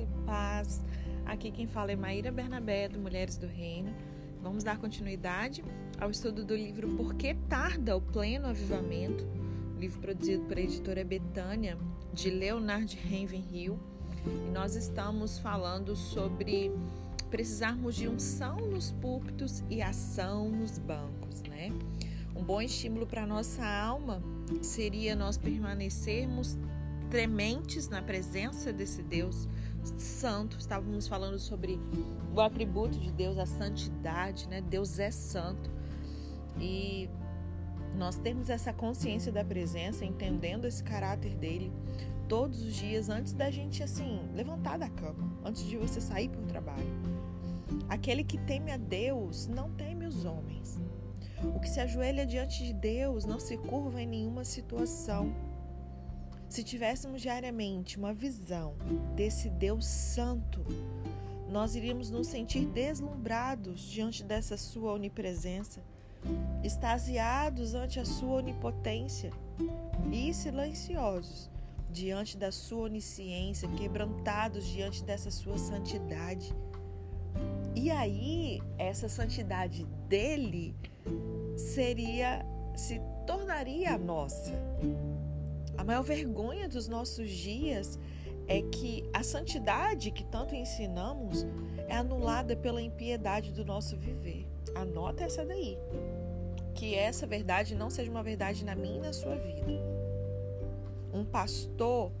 E paz. Aqui quem fala é Maíra Bernabé, do Mulheres do Reino. Vamos dar continuidade ao estudo do livro Por que Tarda o Pleno Avivamento, livro produzido pela editora Betânia, de Leonard Ravenhill. E nós estamos falando sobre precisarmos de unção nos púlpitos e ação nos bancos, né? Um bom estímulo para nossa alma seria nós permanecermos trementes na presença desse Deus santo. Estávamos falando sobre o atributo de Deus, a santidade, né? Deus é santo. E nós temos essa consciência da presença, entendendo esse caráter dele todos os dias antes da gente assim levantar da cama, antes de você sair para o trabalho. Aquele que teme a Deus não teme os homens. O que se ajoelha diante de Deus não se curva em nenhuma situação. Se tivéssemos diariamente uma visão desse Deus Santo, nós iríamos nos sentir deslumbrados diante dessa Sua onipresença, extasiados ante a Sua onipotência e silenciosos diante da Sua onisciência, quebrantados diante dessa Sua santidade. E aí, essa santidade dele seria, se tornaria a nossa. A maior vergonha dos nossos dias é que a santidade que tanto ensinamos é anulada pela impiedade do nosso viver. Anota essa daí. Que essa verdade não seja uma verdade na minha e na sua vida. Um pastor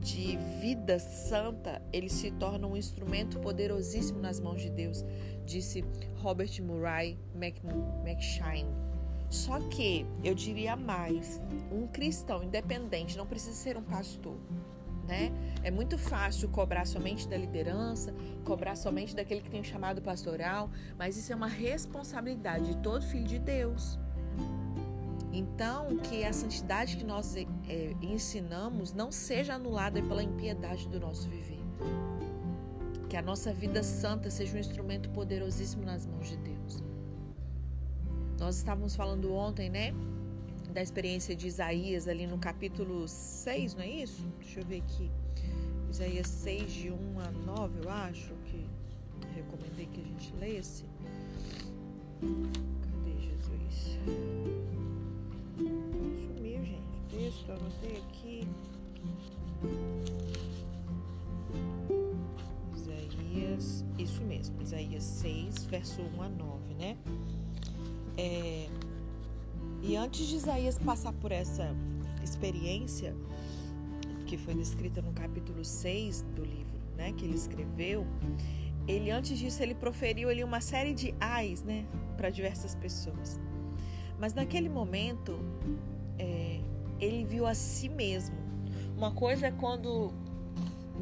de vida santa, ele se torna um instrumento poderosíssimo nas mãos de Deus, disse Robert Murray McShine. Só que eu diria mais: um cristão independente não precisa ser um pastor. Né? É muito fácil cobrar somente da liderança, cobrar somente daquele que tem o chamado pastoral, mas isso é uma responsabilidade de todo filho de Deus. Então, que a santidade que nós é, ensinamos não seja anulada pela impiedade do nosso viver. Que a nossa vida santa seja um instrumento poderosíssimo nas mãos de Deus. Nós estávamos falando ontem, né? Da experiência de Isaías ali no capítulo 6, não é isso? Deixa eu ver aqui. Isaías 6, de 1 a 9, eu acho que recomendei que a gente lesse. Cadê Jesus? Sumiu, gente. O texto, anotei aqui. Isaías, isso mesmo, Isaías 6, verso 1 a 9, né? É, e antes de Isaías passar por essa experiência, que foi descrita no capítulo 6 do livro, né, que ele escreveu, ele antes disso ele proferiu ali uma série de ais, né, para diversas pessoas. Mas naquele momento é, ele viu a si mesmo. Uma coisa é quando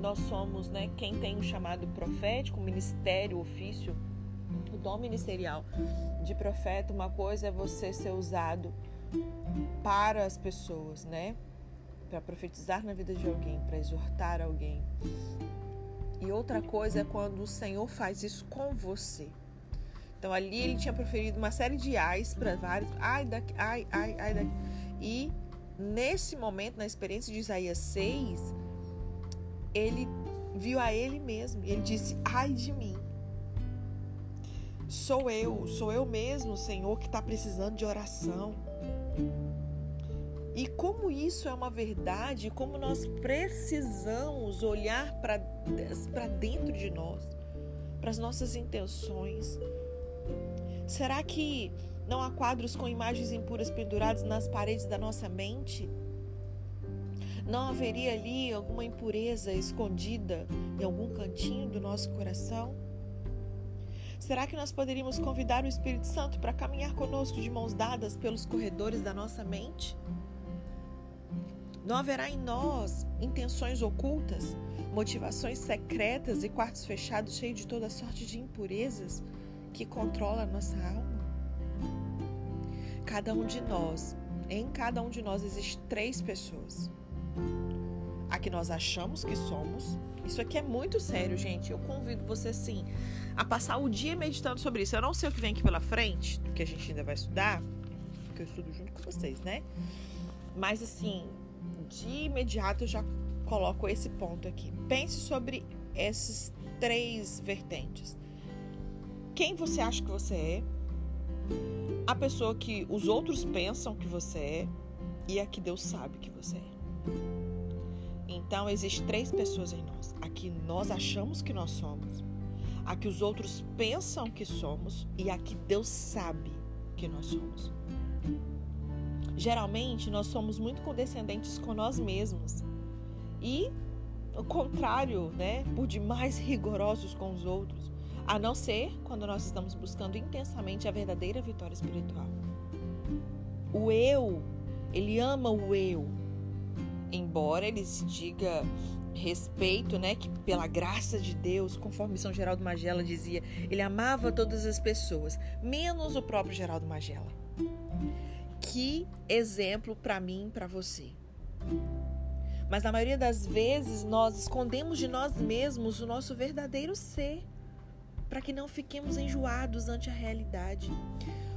nós somos, né, quem tem o chamado profético, ministério, ofício, o dom ministerial de profeta, uma coisa é você ser usado para as pessoas, né? Para profetizar na vida de alguém, para exortar alguém. E outra coisa é quando o Senhor faz isso com você. Então ali ele tinha proferido uma série de ais para vários, ai daqui, ai, ai, ai daqui. E nesse momento, na experiência de Isaías 6, ele viu a ele mesmo ele disse: ai de mim Sou eu, sou eu mesmo, Senhor, que está precisando de oração. E como isso é uma verdade, como nós precisamos olhar para dentro de nós, para as nossas intenções. Será que não há quadros com imagens impuras pendurados nas paredes da nossa mente? Não haveria ali alguma impureza escondida em algum cantinho do nosso coração? Será que nós poderíamos convidar o Espírito Santo para caminhar conosco de mãos dadas pelos corredores da nossa mente? Não haverá em nós intenções ocultas, motivações secretas e quartos fechados cheios de toda sorte de impurezas que controla a nossa alma? Cada um de nós, em cada um de nós existem três pessoas. A que nós achamos que somos. Isso aqui é muito sério, gente. Eu convido você sim a passar o dia meditando sobre isso. Eu não sei o que vem aqui pela frente, que a gente ainda vai estudar, porque eu estudo junto com vocês, né? Mas assim, de imediato eu já coloco esse ponto aqui. Pense sobre essas três vertentes. Quem você acha que você é? A pessoa que os outros pensam que você é e a que Deus sabe que você é. Então, existem três pessoas em nós: a que nós achamos que nós somos, a que os outros pensam que somos e a que Deus sabe que nós somos. Geralmente, nós somos muito condescendentes com nós mesmos e o contrário, né, por demais rigorosos com os outros, a não ser quando nós estamos buscando intensamente a verdadeira vitória espiritual. O eu, ele ama o eu, embora ele se diga respeito, né, que pela graça de Deus, conforme São Geraldo Magela dizia, ele amava todas as pessoas, menos o próprio Geraldo Magela. Que exemplo para mim, para você. Mas na maioria das vezes nós escondemos de nós mesmos o nosso verdadeiro ser, para que não fiquemos enjoados ante a realidade.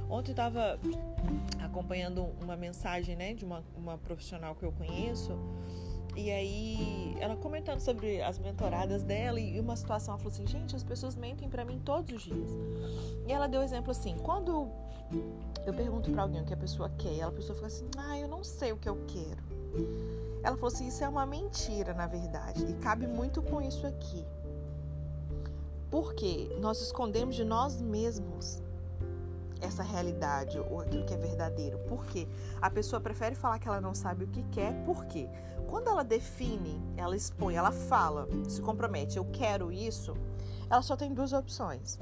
Ontem eu estava acompanhando uma mensagem né, de uma, uma profissional que eu conheço, e aí ela comentando sobre as mentoradas dela e uma situação, ela falou assim, gente, as pessoas mentem para mim todos os dias. E ela deu exemplo assim, quando eu pergunto para alguém o que a pessoa quer, a pessoa fala assim, ah, eu não sei o que eu quero. Ela falou assim: isso é uma mentira, na verdade, e cabe muito com isso aqui. Porque nós escondemos de nós mesmos essa realidade ou aquilo que é verdadeiro. Por quê? A pessoa prefere falar que ela não sabe o que quer, por quê? Quando ela define, ela expõe, ela fala, se compromete, eu quero isso, ela só tem duas opções.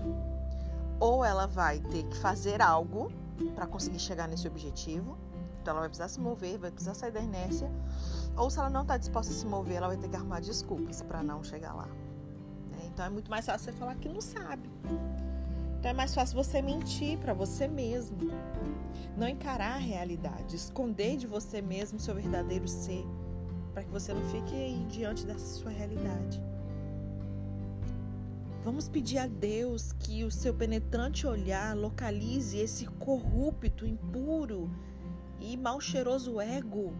Ou ela vai ter que fazer algo para conseguir chegar nesse objetivo, então ela vai precisar se mover, vai precisar sair da inércia. Ou se ela não está disposta a se mover, ela vai ter que arrumar desculpas para não chegar lá. Né? Então é muito mais fácil você falar que não sabe. Então é mais fácil você mentir para você mesmo. Não encarar a realidade, esconder de você mesmo seu verdadeiro ser, para que você não fique aí diante dessa sua realidade. Vamos pedir a Deus que o seu penetrante olhar localize esse corrupto, impuro, e mal cheiroso ego,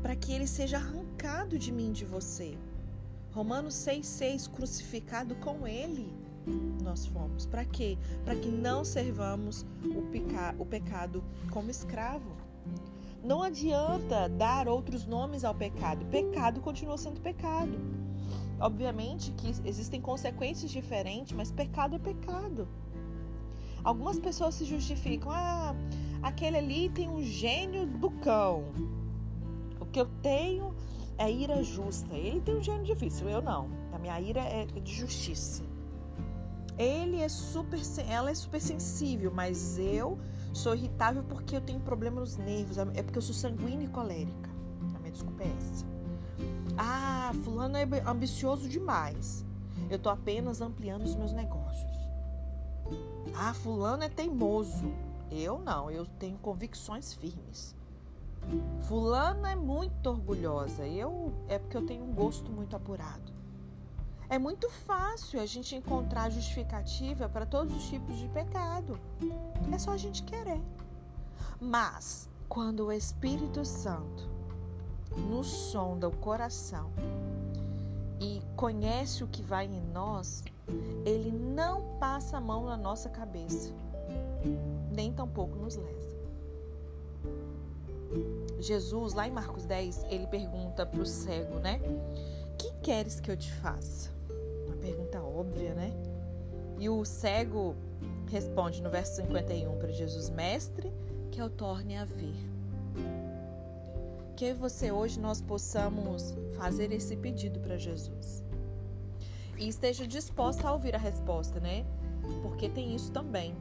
para que ele seja arrancado de mim de você. Romanos 6,6 crucificado com ele nós fomos. Para quê? Para que não servamos o, peca o pecado como escravo. Não adianta dar outros nomes ao pecado. Pecado continua sendo pecado. Obviamente que existem consequências diferentes, mas pecado é pecado. Algumas pessoas se justificam. Ah, aquele ali tem um gênio do cão. O que eu tenho é ira justa. Ele tem um gênio difícil, eu não. A minha ira é de justiça. Ele é super, ela é super sensível, mas eu sou irritável porque eu tenho problema nos nervos. É porque eu sou sanguínea e colérica. A minha desculpa é essa. Ah, fulano é ambicioso demais. Eu tô apenas ampliando os meus negócios. Ah, fulano é teimoso. Eu não, eu tenho convicções firmes. Fulana é muito orgulhosa. Eu é porque eu tenho um gosto muito apurado. É muito fácil a gente encontrar justificativa para todos os tipos de pecado. É só a gente querer. Mas quando o Espírito Santo nos sonda o coração e conhece o que vai em nós, ele não passa a mão na nossa cabeça nem tampouco nos lesa. Jesus, lá em Marcos 10, ele pergunta para o cego, né? Que queres que eu te faça? Pergunta óbvia, né? E o cego responde no verso 51 para Jesus: Mestre, que eu torne a ver. Que você hoje nós possamos fazer esse pedido para Jesus. E esteja disposta a ouvir a resposta, né? Porque tem isso também.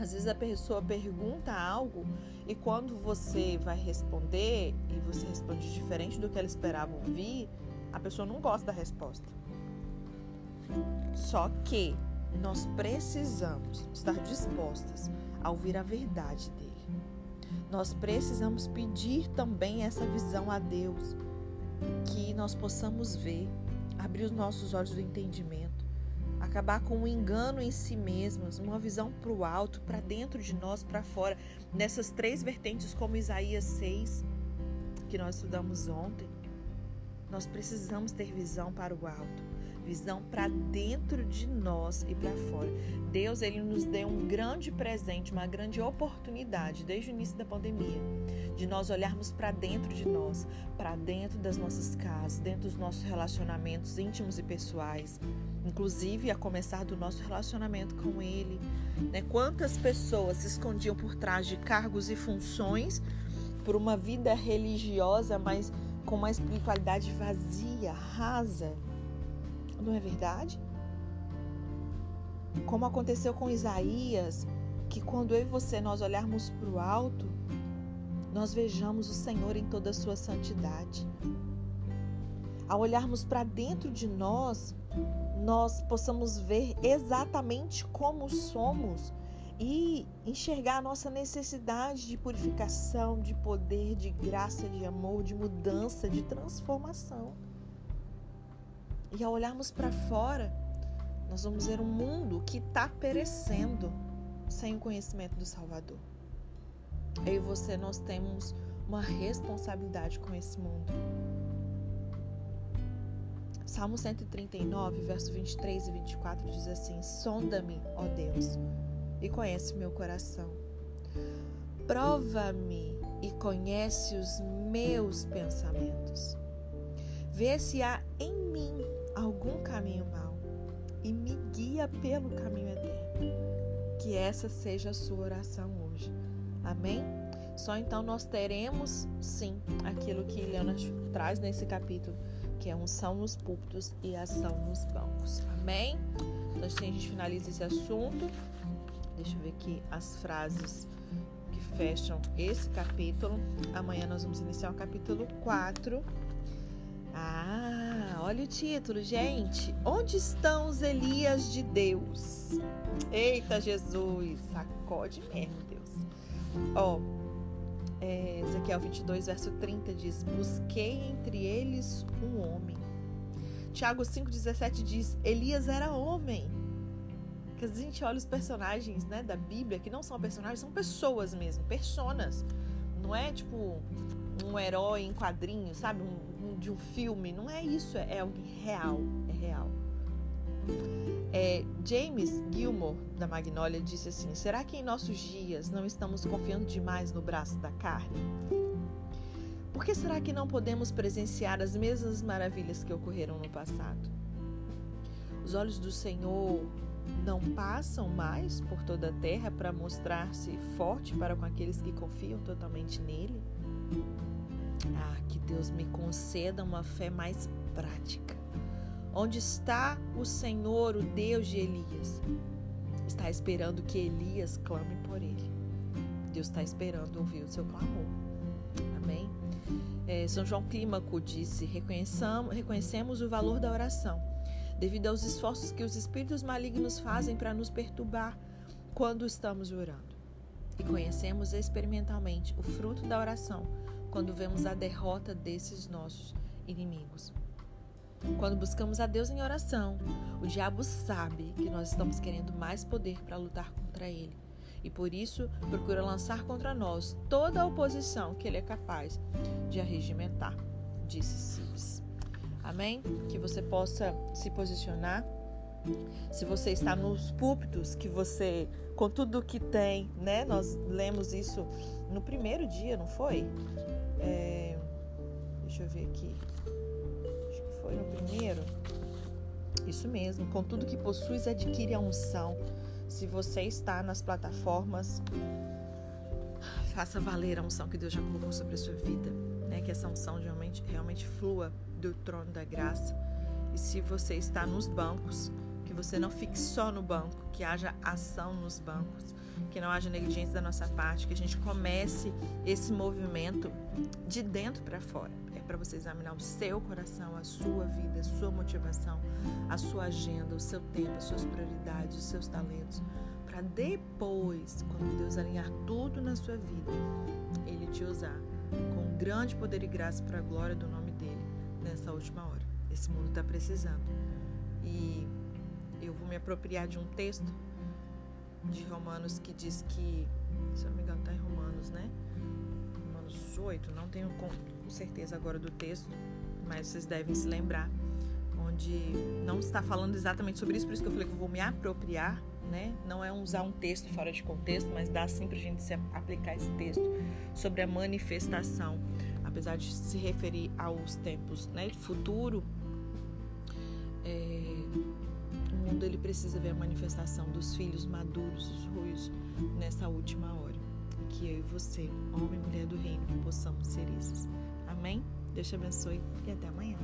Às vezes a pessoa pergunta algo e quando você vai responder e você responde diferente do que ela esperava ouvir, a pessoa não gosta da resposta. Só que nós precisamos estar dispostas a ouvir a verdade dele. Nós precisamos pedir também essa visão a Deus, que nós possamos ver, abrir os nossos olhos do entendimento acabar com um engano em si mesmos, uma visão para o alto, para dentro de nós, para fora, nessas três vertentes, como Isaías 6, que nós estudamos ontem. Nós precisamos ter visão para o alto. Visão para dentro de nós e para fora. Deus ele nos deu um grande presente, uma grande oportunidade desde o início da pandemia, de nós olharmos para dentro de nós, para dentro das nossas casas, dentro dos nossos relacionamentos íntimos e pessoais, inclusive a começar do nosso relacionamento com Ele. Né? Quantas pessoas se escondiam por trás de cargos e funções por uma vida religiosa, mas com uma espiritualidade vazia, rasa? Não é verdade? Como aconteceu com Isaías, que quando eu e você nós olharmos para o alto, nós vejamos o Senhor em toda a sua santidade. Ao olharmos para dentro de nós, nós possamos ver exatamente como somos e enxergar a nossa necessidade de purificação, de poder, de graça, de amor, de mudança, de transformação. E ao olharmos para fora, nós vamos ver um mundo que está perecendo sem o conhecimento do Salvador. Eu e você, nós temos uma responsabilidade com esse mundo. Salmo 139, verso 23 e 24 diz assim: Sonda-me, ó Deus, e conhece meu coração. Prova-me e conhece os meus pensamentos. Vê se há em mim caminho mau e me guia pelo caminho eterno. Que essa seja a sua oração hoje. Amém? Só então nós teremos, sim, aquilo que Leonard traz nesse capítulo, que é unção nos púlpitos e ação nos bancos. Amém? Então, assim a gente finaliza esse assunto. Deixa eu ver aqui as frases que fecham esse capítulo. Amanhã nós vamos iniciar o capítulo 4. Ah, olha o título, gente. Onde estão os Elias de Deus? Eita, Jesus, sacode mesmo, Deus. Ó, é, Ezequiel 22, verso 30 diz: Busquei entre eles um homem. Tiago 5,17 diz: Elias era homem. Que a gente olha os personagens né, da Bíblia, que não são personagens, são pessoas mesmo, personas. Não é tipo um herói em quadrinhos, sabe? Um, um, de um filme. Não é isso, é, é algo real. É real. É, James Gilmore, da Magnolia, disse assim: Será que em nossos dias não estamos confiando demais no braço da carne? Por que será que não podemos presenciar as mesmas maravilhas que ocorreram no passado? Os olhos do Senhor não passam mais por toda a terra para mostrar-se forte para com aqueles que confiam totalmente nele? Ah, que Deus me conceda uma fé mais prática. Onde está o Senhor, o Deus de Elias? Está esperando que Elias clame por ele. Deus está esperando ouvir o seu clamor. Amém? É, São João Clímaco disse: reconhecemos o valor da oração, devido aos esforços que os espíritos malignos fazem para nos perturbar quando estamos orando. E conhecemos experimentalmente o fruto da oração quando vemos a derrota desses nossos inimigos. Quando buscamos a Deus em oração, o diabo sabe que nós estamos querendo mais poder para lutar contra ele. E por isso procura lançar contra nós toda a oposição que ele é capaz de arregimentar, disse Cibes. Amém? Que você possa se posicionar. Se você está nos púlpitos, que você, com tudo que tem, né? Nós lemos isso no primeiro dia, não foi? É, deixa eu ver aqui. Acho que foi no primeiro. Isso mesmo. Com tudo que possuis, adquire a unção. Se você está nas plataformas, faça valer a unção que Deus já colocou sobre a sua vida. Né? Que essa unção realmente, realmente flua do trono da graça. E se você está nos bancos, que você não fique só no banco, que haja ação nos bancos que não haja negligência da nossa parte, que a gente comece esse movimento de dentro para fora. É para você examinar o seu coração, a sua vida, a sua motivação, a sua agenda, o seu tempo, as suas prioridades, os seus talentos, para depois, quando Deus alinhar tudo na sua vida, Ele te usar com grande poder e graça para a glória do nome dele nessa última hora. Esse mundo está precisando. E eu vou me apropriar de um texto de Romanos que diz que, se eu não me engano, está em Romanos, né? Romanos 8, não tenho com certeza agora do texto, mas vocês devem se lembrar, onde não está falando exatamente sobre isso, por isso que eu falei que eu vou me apropriar, né? Não é usar um texto fora de contexto, mas dá sim para a gente se aplicar esse texto sobre a manifestação, apesar de se referir aos tempos, né? Futuro, é, mundo ele precisa ver a manifestação dos filhos maduros, os ruios, nessa última hora. Que eu e você, homem e mulher do reino, possamos ser esses. Amém? Deus te abençoe e até amanhã.